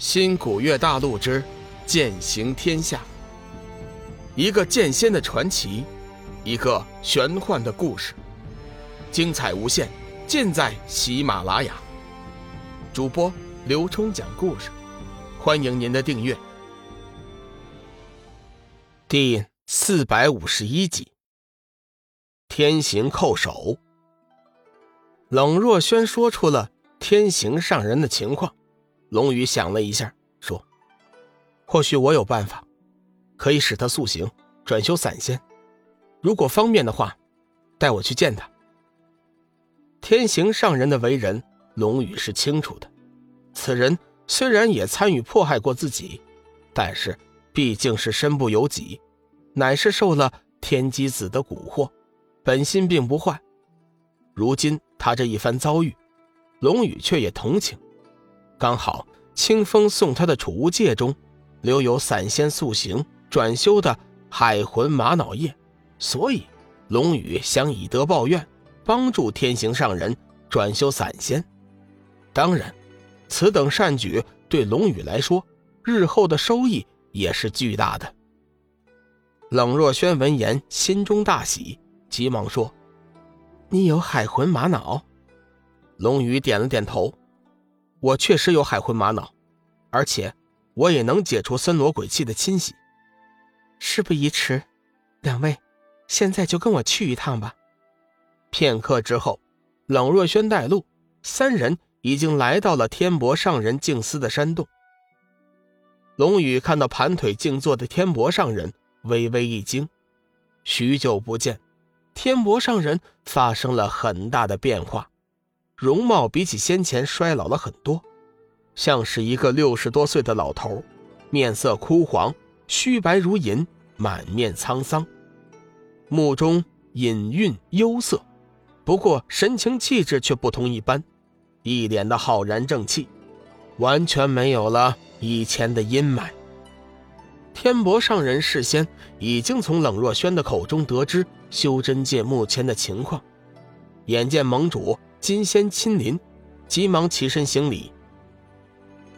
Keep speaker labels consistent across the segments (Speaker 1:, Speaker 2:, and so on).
Speaker 1: 新古月大陆之剑行天下，一个剑仙的传奇，一个玄幻的故事，精彩无限，尽在喜马拉雅。主播刘冲讲故事，欢迎您的订阅。第四百五十一集，天行叩首。冷若轩说出了天行上人的情况。龙宇想了一下，说：“或许我有办法，可以使他塑形，转修散仙。如果方便的话，带我去见他。”天行上人的为人，龙宇是清楚的。此人虽然也参与迫害过自己，但是毕竟是身不由己，乃是受了天机子的蛊惑，本心并不坏。如今他这一番遭遇，龙宇却也同情。刚好清风送他的储物戒中，留有散仙塑形转修的海魂玛瑙叶，所以龙宇想以德报怨，帮助天行上人转修散仙。当然，此等善举对龙宇来说，日后的收益也是巨大的。冷若轩闻言，心中大喜，急忙说：“你有海魂玛瑙？”龙宇点了点头。我确实有海魂玛瑙，而且我也能解除森罗鬼气的侵袭。事不宜迟，两位现在就跟我去一趟吧。片刻之后，冷若轩带路，三人已经来到了天博上人静思的山洞。龙宇看到盘腿静坐的天博上人，微微一惊。许久不见，天博上人发生了很大的变化。容貌比起先前衰老了很多，像是一个六十多岁的老头，面色枯黄，须白如银，满面沧桑，目中隐蕴幽色，不过神情气质却不同一般，一脸的浩然正气，完全没有了以前的阴霾。天博上人事先已经从冷若轩的口中得知修真界目前的情况，眼见盟主。金仙亲临，急忙起身行礼。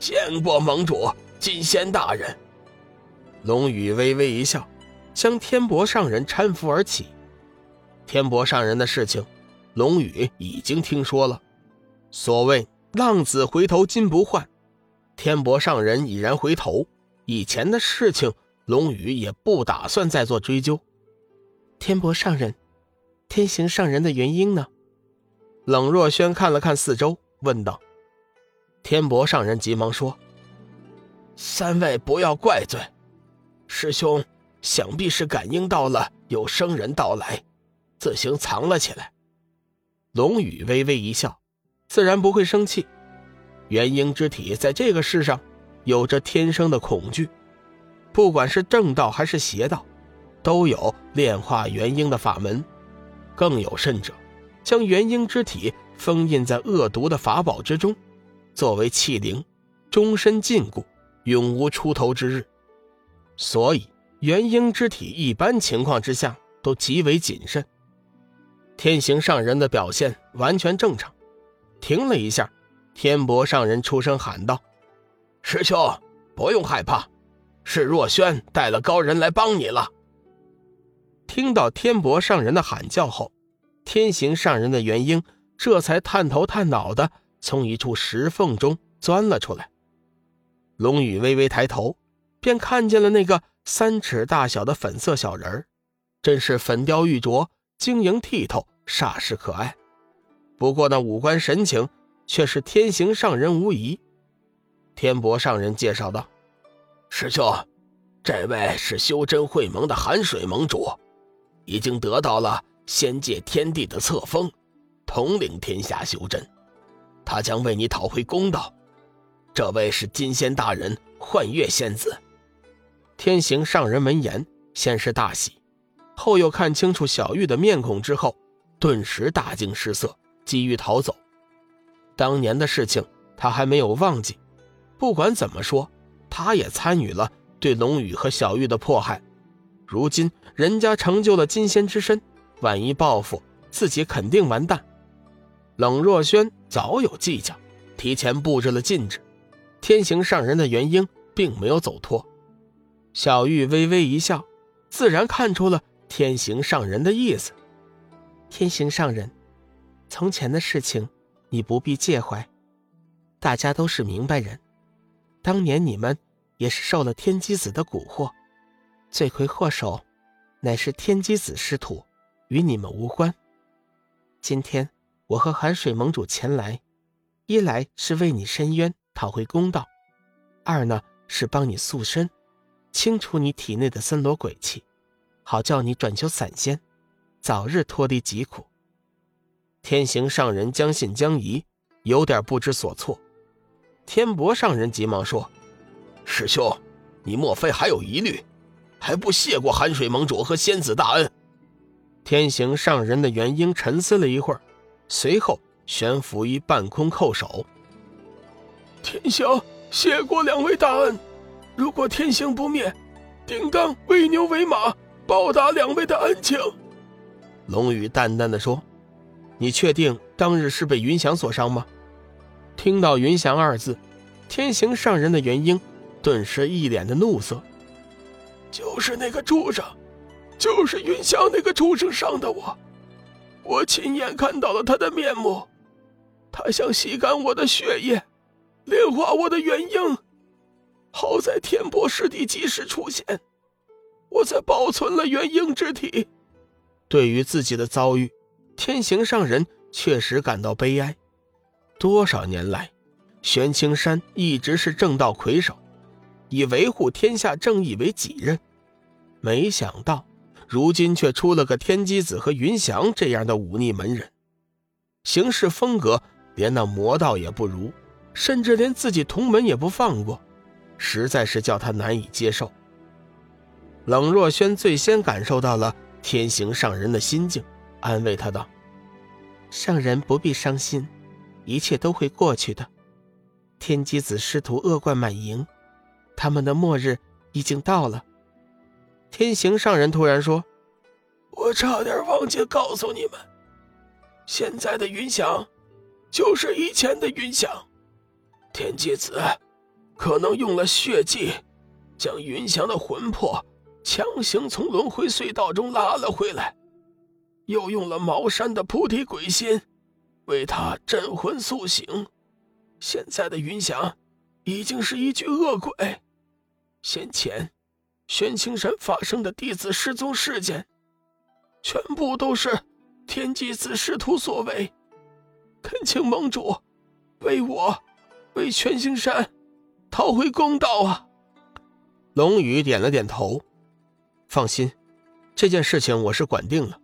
Speaker 2: 见过盟主，金仙大人。
Speaker 1: 龙宇微微一笑，将天博上人搀扶而起。天博上人的事情，龙宇已经听说了。所谓浪子回头金不换，天博上人已然回头，以前的事情，龙宇也不打算再做追究。
Speaker 3: 天博上人，天行上人的原因呢？
Speaker 1: 冷若轩看了看四周，问道：“
Speaker 2: 天博上人急忙说：‘三位不要怪罪，师兄想必是感应到了有生人到来，自行藏了起来。’
Speaker 1: 龙宇微微一笑，自然不会生气。元婴之体在这个世上有着天生的恐惧，不管是正道还是邪道，都有炼化元婴的法门，更有甚者。”将元婴之体封印在恶毒的法宝之中，作为器灵，终身禁锢，永无出头之日。所以元婴之体一般情况之下都极为谨慎。天行上人的表现完全正常。停了一下，天博上人出声喊道：“
Speaker 2: 师兄，不用害怕，是若轩带了高人来帮你了。”
Speaker 1: 听到天博上人的喊叫后。天行上人的元婴这才探头探脑的从一处石缝中钻了出来。龙宇微微抬头，便看见了那个三尺大小的粉色小人儿，真是粉雕玉琢、晶莹剔透，煞是可爱。不过那五官神情却是天行上人无疑。天博上人介绍道：“
Speaker 2: 师兄，这位是修真会盟的寒水盟主，已经得到了。”仙界天地的册封，统领天下修真，他将为你讨回公道。这位是金仙大人幻月仙子。
Speaker 1: 天行上人闻言，先是大喜，后又看清楚小玉的面孔之后，顿时大惊失色，急于逃走。当年的事情他还没有忘记，不管怎么说，他也参与了对龙宇和小玉的迫害。如今人家成就了金仙之身。万一报复自己，肯定完蛋。冷若轩早有计较，提前布置了禁制，天行上人的元婴并没有走脱。小玉微微一笑，自然看出了天行上人的意思。
Speaker 3: 天行上人，从前的事情你不必介怀，大家都是明白人。当年你们也是受了天机子的蛊惑，罪魁祸首乃是天机子师徒，与你们无关。今天我和寒水盟主前来，一来是为你伸冤，讨回公道；二呢是帮你塑身。清除你体内的森罗鬼气，好叫你转求散仙，早日脱离疾苦。
Speaker 1: 天行上人将信将疑，有点不知所措。天博上人急忙说：“
Speaker 2: 师兄，你莫非还有疑虑？还不谢过寒水盟主和仙子大恩？”
Speaker 1: 天行上人的元婴沉思了一会儿，随后悬浮于半空叩首：“
Speaker 4: 天行谢过两位大恩。”如果天行不灭，定当为牛为马，报答两位的恩情。”
Speaker 1: 龙宇淡淡的说，“你确定当日是被云翔所伤吗？”听到“云翔”二字，天行上人的元婴顿时一脸的怒色。
Speaker 4: 就是那个畜生，就是云霄那个畜生伤的我，我亲眼看到了他的面目，他想吸干我的血液，炼化我的元婴。好在天波师弟及时出现，我才保存了元婴之体。
Speaker 1: 对于自己的遭遇，天行上人确实感到悲哀。多少年来，玄青山一直是正道魁首，以维护天下正义为己任。没想到，如今却出了个天机子和云翔这样的忤逆门人，行事风格连那魔道也不如，甚至连自己同门也不放过。实在是叫他难以接受。冷若轩最先感受到了天行上人的心境，安慰他道：“
Speaker 3: 上人不必伤心，一切都会过去的。天机子师徒恶贯满盈，他们的末日已经到了。”
Speaker 1: 天行上人突然说：“
Speaker 4: 我差点忘记告诉你们，现在的云翔，就是以前的云翔，天机子。”可能用了血迹，将云翔的魂魄强行从轮回隧道中拉了回来，又用了茅山的菩提鬼心，为他镇魂苏醒。现在的云翔，已经是一具恶鬼。先前玄青山发生的弟子失踪事件，全部都是天机子师徒所为。恳请盟主，为我，为全青山。讨回公道啊！
Speaker 1: 龙宇点了点头，放心，这件事情我是管定了。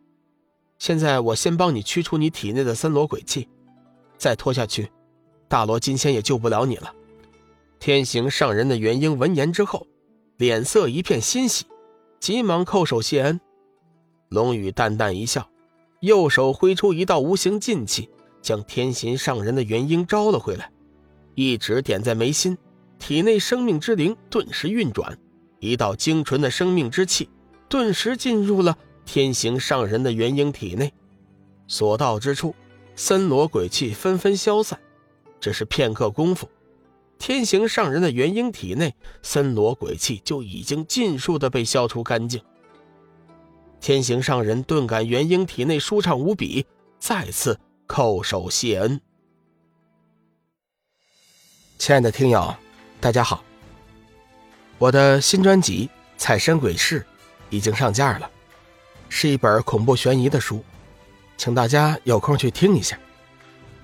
Speaker 1: 现在我先帮你驱除你体内的森罗鬼气，再拖下去，大罗金仙也救不了你了。天行上人的元婴闻言之后，脸色一片欣喜，急忙叩首谢恩。龙宇淡淡一笑，右手挥出一道无形劲气，将天行上人的元婴招了回来，一指点在眉心。体内生命之灵顿时运转，一道精纯的生命之气顿时进入了天行上人的元婴体内。所到之处，森罗鬼气纷纷消散。只是片刻功夫，天行上人的元婴体内森罗鬼气就已经尽数的被消除干净。天行上人顿感元婴体内舒畅无比，再次叩首谢恩。亲爱的听友。大家好，我的新专辑《彩山鬼事》已经上架了，是一本恐怖悬疑的书，请大家有空去听一下。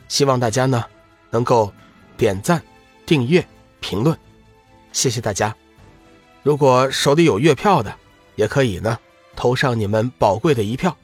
Speaker 1: 希望大家呢能够点赞、订阅、评论，谢谢大家。如果手里有月票的，也可以呢投上你们宝贵的一票。